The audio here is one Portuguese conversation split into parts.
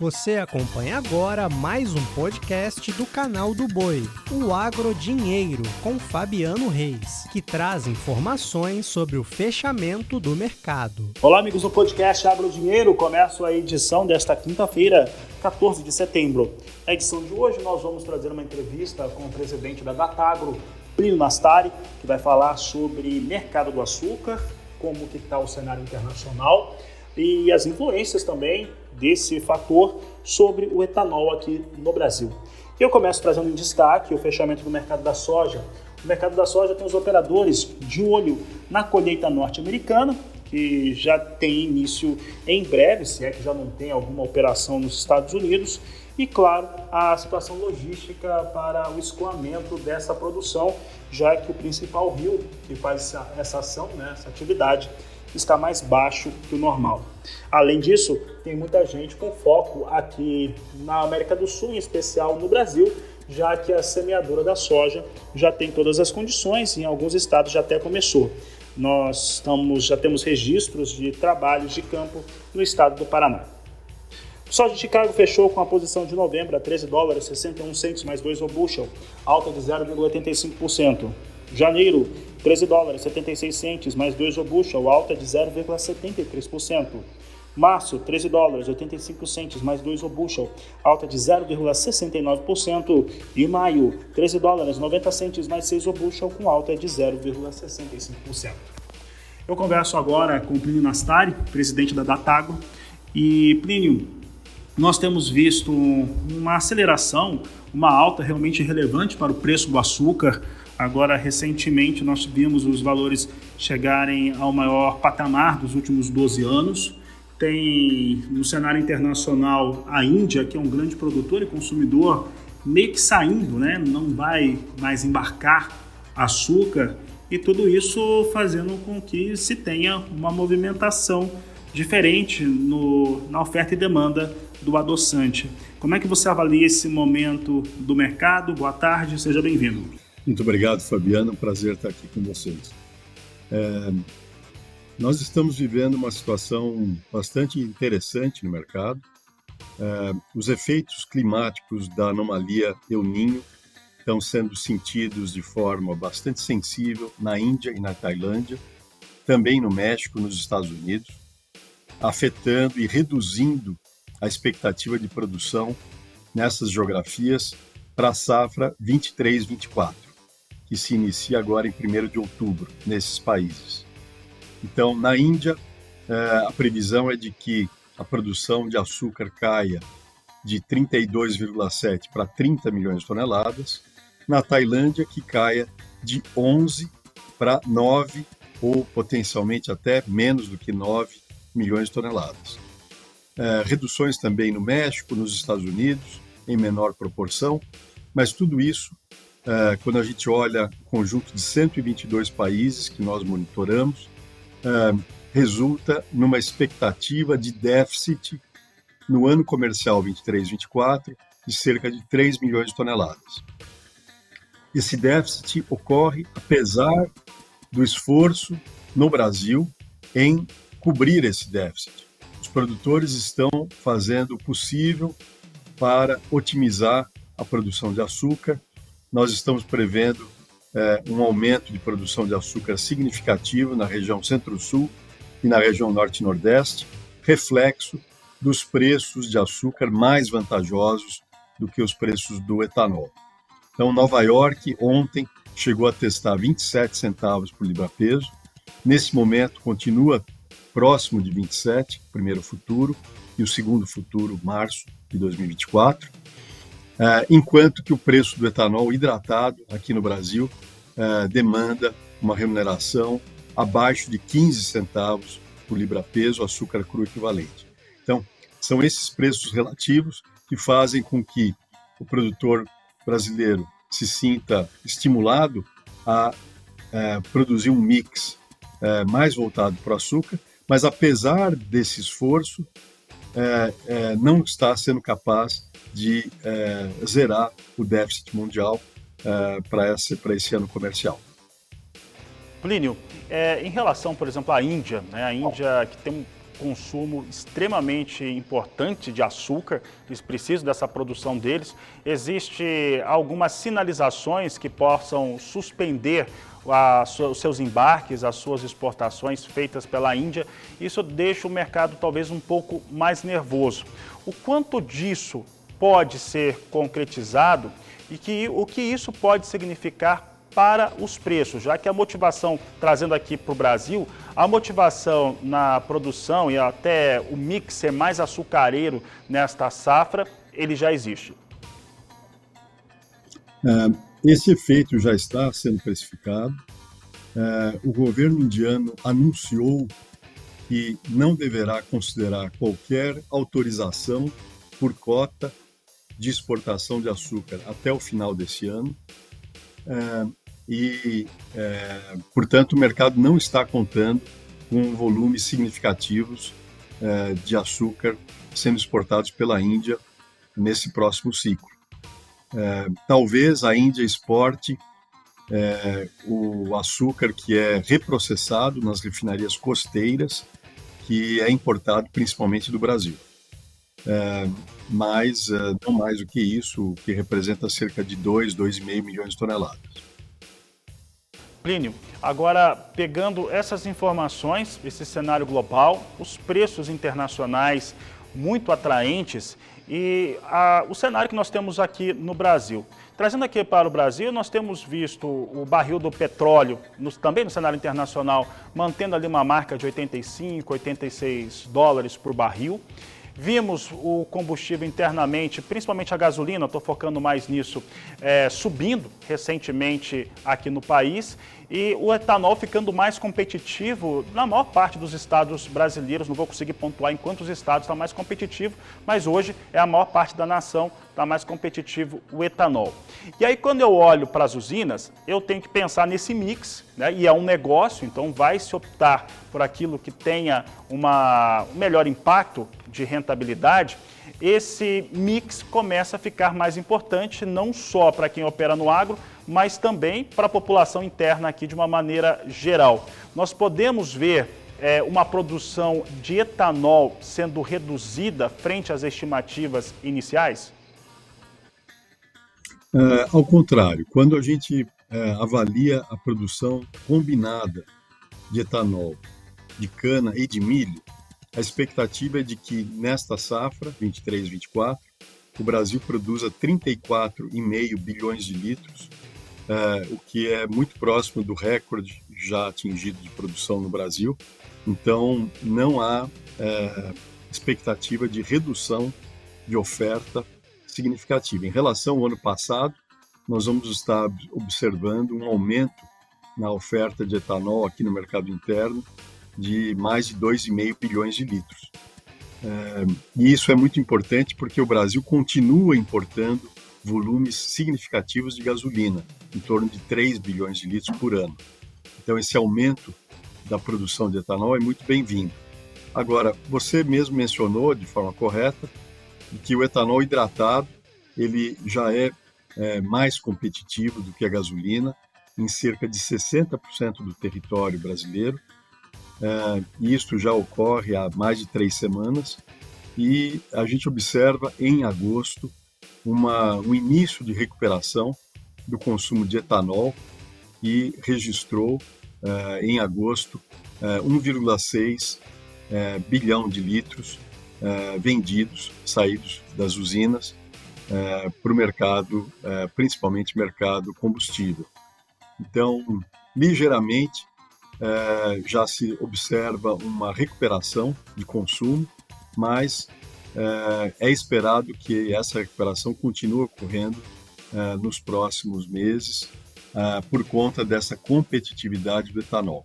Você acompanha agora mais um podcast do canal do Boi, o Agro Dinheiro, com Fabiano Reis, que traz informações sobre o fechamento do mercado. Olá, amigos do podcast Agro Dinheiro. Começo a edição desta quinta-feira, 14 de setembro. Na edição de hoje, nós vamos trazer uma entrevista com o presidente da Datagro, Plínio Nastari, que vai falar sobre mercado do açúcar, como que está o cenário internacional e as influências também desse fator sobre o etanol aqui no Brasil. Eu começo trazendo em destaque o fechamento do mercado da soja. O mercado da soja tem os operadores de olho na colheita norte-americana, que já tem início em breve, se é que já não tem alguma operação nos Estados Unidos, e claro, a situação logística para o escoamento dessa produção, já que o principal rio que faz essa, ação, né, essa atividade, está mais baixo que o normal. Além disso, tem muita gente com foco aqui na América do Sul, em especial no Brasil, já que a semeadura da soja já tem todas as condições, em alguns estados já até começou. Nós estamos, já temos registros de trabalhos de campo no estado do Paraná. O soja de Chicago fechou com a posição de novembro a 13 dólares 61 centos mais 2 o bushel, alta de 0,85%. Janeiro, 13 dólares 76 centes mais 2 o bushel, alta de 0,73%. Março, 13 dólares 85 centes mais 2 o bushel, alta de 0,69%. E maio, 13 dólares 90 centes mais 6 o bushel, com alta de 0,65%. Eu converso agora com Plínio Nastari, presidente da Datago. E Plínio, nós temos visto uma aceleração, uma alta realmente relevante para o preço do açúcar Agora, recentemente, nós vimos os valores chegarem ao maior patamar dos últimos 12 anos. Tem no cenário internacional a Índia, que é um grande produtor e consumidor, meio que saindo, né? não vai mais embarcar açúcar, e tudo isso fazendo com que se tenha uma movimentação diferente no, na oferta e demanda do adoçante. Como é que você avalia esse momento do mercado? Boa tarde, seja bem-vindo. Muito obrigado, Fabiano. Um prazer estar aqui com vocês. É, nós estamos vivendo uma situação bastante interessante no mercado. É, os efeitos climáticos da anomalia El Ninho estão sendo sentidos de forma bastante sensível na Índia e na Tailândia, também no México, nos Estados Unidos, afetando e reduzindo a expectativa de produção nessas geografias para a safra 23-24 que se inicia agora em 1 de outubro nesses países. Então, na Índia, é, a previsão é de que a produção de açúcar caia de 32,7 para 30 milhões de toneladas, na Tailândia, que caia de 11 para 9 ou potencialmente até menos do que 9 milhões de toneladas. É, reduções também no México, nos Estados Unidos, em menor proporção, mas tudo isso é, quando a gente olha o conjunto de 122 países que nós monitoramos, é, resulta numa expectativa de déficit no ano comercial 23-24 de cerca de 3 milhões de toneladas. Esse déficit ocorre apesar do esforço no Brasil em cobrir esse déficit. Os produtores estão fazendo o possível para otimizar a produção de açúcar nós estamos prevendo é, um aumento de produção de açúcar significativo na região Centro-Sul e na região Norte-Nordeste, reflexo dos preços de açúcar mais vantajosos do que os preços do etanol. Então, Nova York ontem chegou a testar 27 centavos por libra-peso. Nesse momento, continua próximo de 27, primeiro futuro, e o segundo futuro, março de 2024. Uh, enquanto que o preço do etanol hidratado aqui no Brasil uh, demanda uma remuneração abaixo de 15 centavos por libra-peso açúcar cru equivalente. Então, são esses preços relativos que fazem com que o produtor brasileiro se sinta estimulado a uh, produzir um mix mais voltado para o açúcar, mas apesar desse esforço, não está sendo capaz de é, zerar o déficit mundial é, para esse, esse ano comercial. Plínio, é, em relação, por exemplo, à Índia, né, a Índia que tem consumo extremamente importante de açúcar, eles precisam dessa produção deles. Existem algumas sinalizações que possam suspender a, os seus embarques, as suas exportações feitas pela Índia. Isso deixa o mercado talvez um pouco mais nervoso. O quanto disso pode ser concretizado e que, o que isso pode significar para os preços, já que a motivação, trazendo aqui para o Brasil, a motivação na produção e até o mix ser mais açucareiro nesta safra, ele já existe. É, esse efeito já está sendo precificado. É, o governo indiano anunciou que não deverá considerar qualquer autorização por cota de exportação de açúcar até o final desse ano. É, e, é, portanto, o mercado não está contando com volumes significativos é, de açúcar sendo exportados pela Índia nesse próximo ciclo. É, talvez a Índia exporte é, o açúcar que é reprocessado nas refinarias costeiras, que é importado principalmente do Brasil. É, mas é, não mais do que isso, que representa cerca de 2, 2,5 milhões de toneladas. Plínio, agora pegando essas informações, esse cenário global, os preços internacionais muito atraentes e a, o cenário que nós temos aqui no Brasil. Trazendo aqui para o Brasil, nós temos visto o barril do petróleo, no, também no cenário internacional, mantendo ali uma marca de 85, 86 dólares por barril. Vimos o combustível internamente, principalmente a gasolina, estou focando mais nisso, é, subindo recentemente aqui no país e o etanol ficando mais competitivo na maior parte dos estados brasileiros. Não vou conseguir pontuar em quantos estados está mais competitivo, mas hoje é a maior parte da nação está mais competitivo o etanol. E aí, quando eu olho para as usinas, eu tenho que pensar nesse mix, né? e é um negócio, então vai se optar por aquilo que tenha uma, um melhor impacto de rentabilidade. Esse mix começa a ficar mais importante, não só para quem opera no agro, mas também para a população interna aqui de uma maneira geral. Nós podemos ver é, uma produção de etanol sendo reduzida frente às estimativas iniciais? É, ao contrário, quando a gente é, avalia a produção combinada de etanol, de cana e de milho, a expectativa é de que nesta safra, 23-24, o Brasil produza 34,5 bilhões de litros, é, o que é muito próximo do recorde já atingido de produção no Brasil. Então, não há é, expectativa de redução de oferta significativa. Em relação ao ano passado, nós vamos estar observando um aumento na oferta de etanol aqui no mercado interno de mais de 2,5 bilhões de litros. É, e isso é muito importante porque o Brasil continua importando volumes significativos de gasolina, em torno de 3 bilhões de litros por ano. Então, esse aumento da produção de etanol é muito bem-vindo. Agora, você mesmo mencionou de forma correta que o etanol hidratado ele já é, é mais competitivo do que a gasolina em cerca de 60% do território brasileiro. É, isso já ocorre há mais de três semanas e a gente observa em agosto uma, um início de recuperação do consumo de etanol e registrou é, em agosto 1,6 é, bilhão de litros vendidos, saídos das usinas para o mercado, principalmente mercado combustível. Então, ligeiramente é, já se observa uma recuperação de consumo, mas é, é esperado que essa recuperação continue ocorrendo é, nos próximos meses por conta dessa competitividade do etanol.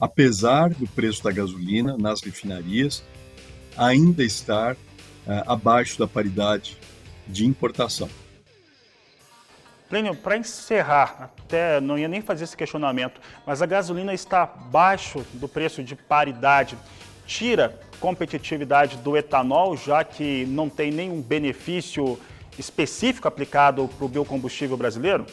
Apesar do preço da gasolina nas refinarias ainda estar abaixo da paridade de importação. Plínio, para encerrar, até não ia nem fazer esse questionamento, mas a gasolina está abaixo do preço de paridade. Tira competitividade do etanol, já que não tem nenhum benefício específico aplicado para o biocombustível brasileiro?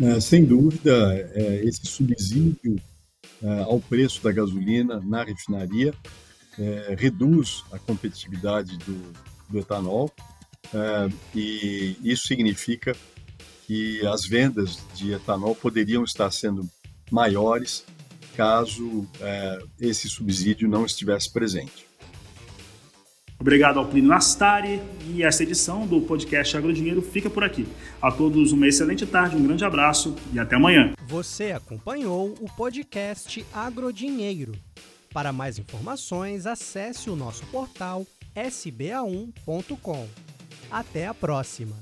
É, sem dúvida, é, esse subsídio é, ao preço da gasolina na refinaria, é, reduz a competitividade do, do etanol é, e isso significa que as vendas de etanol poderiam estar sendo maiores caso é, esse subsídio não estivesse presente. Obrigado ao Plínio Astari e essa edição do podcast Agrodinheiro fica por aqui. A todos uma excelente tarde, um grande abraço e até amanhã. Você acompanhou o podcast Agrodinheiro. Para mais informações, acesse o nosso portal sba1.com. Até a próxima!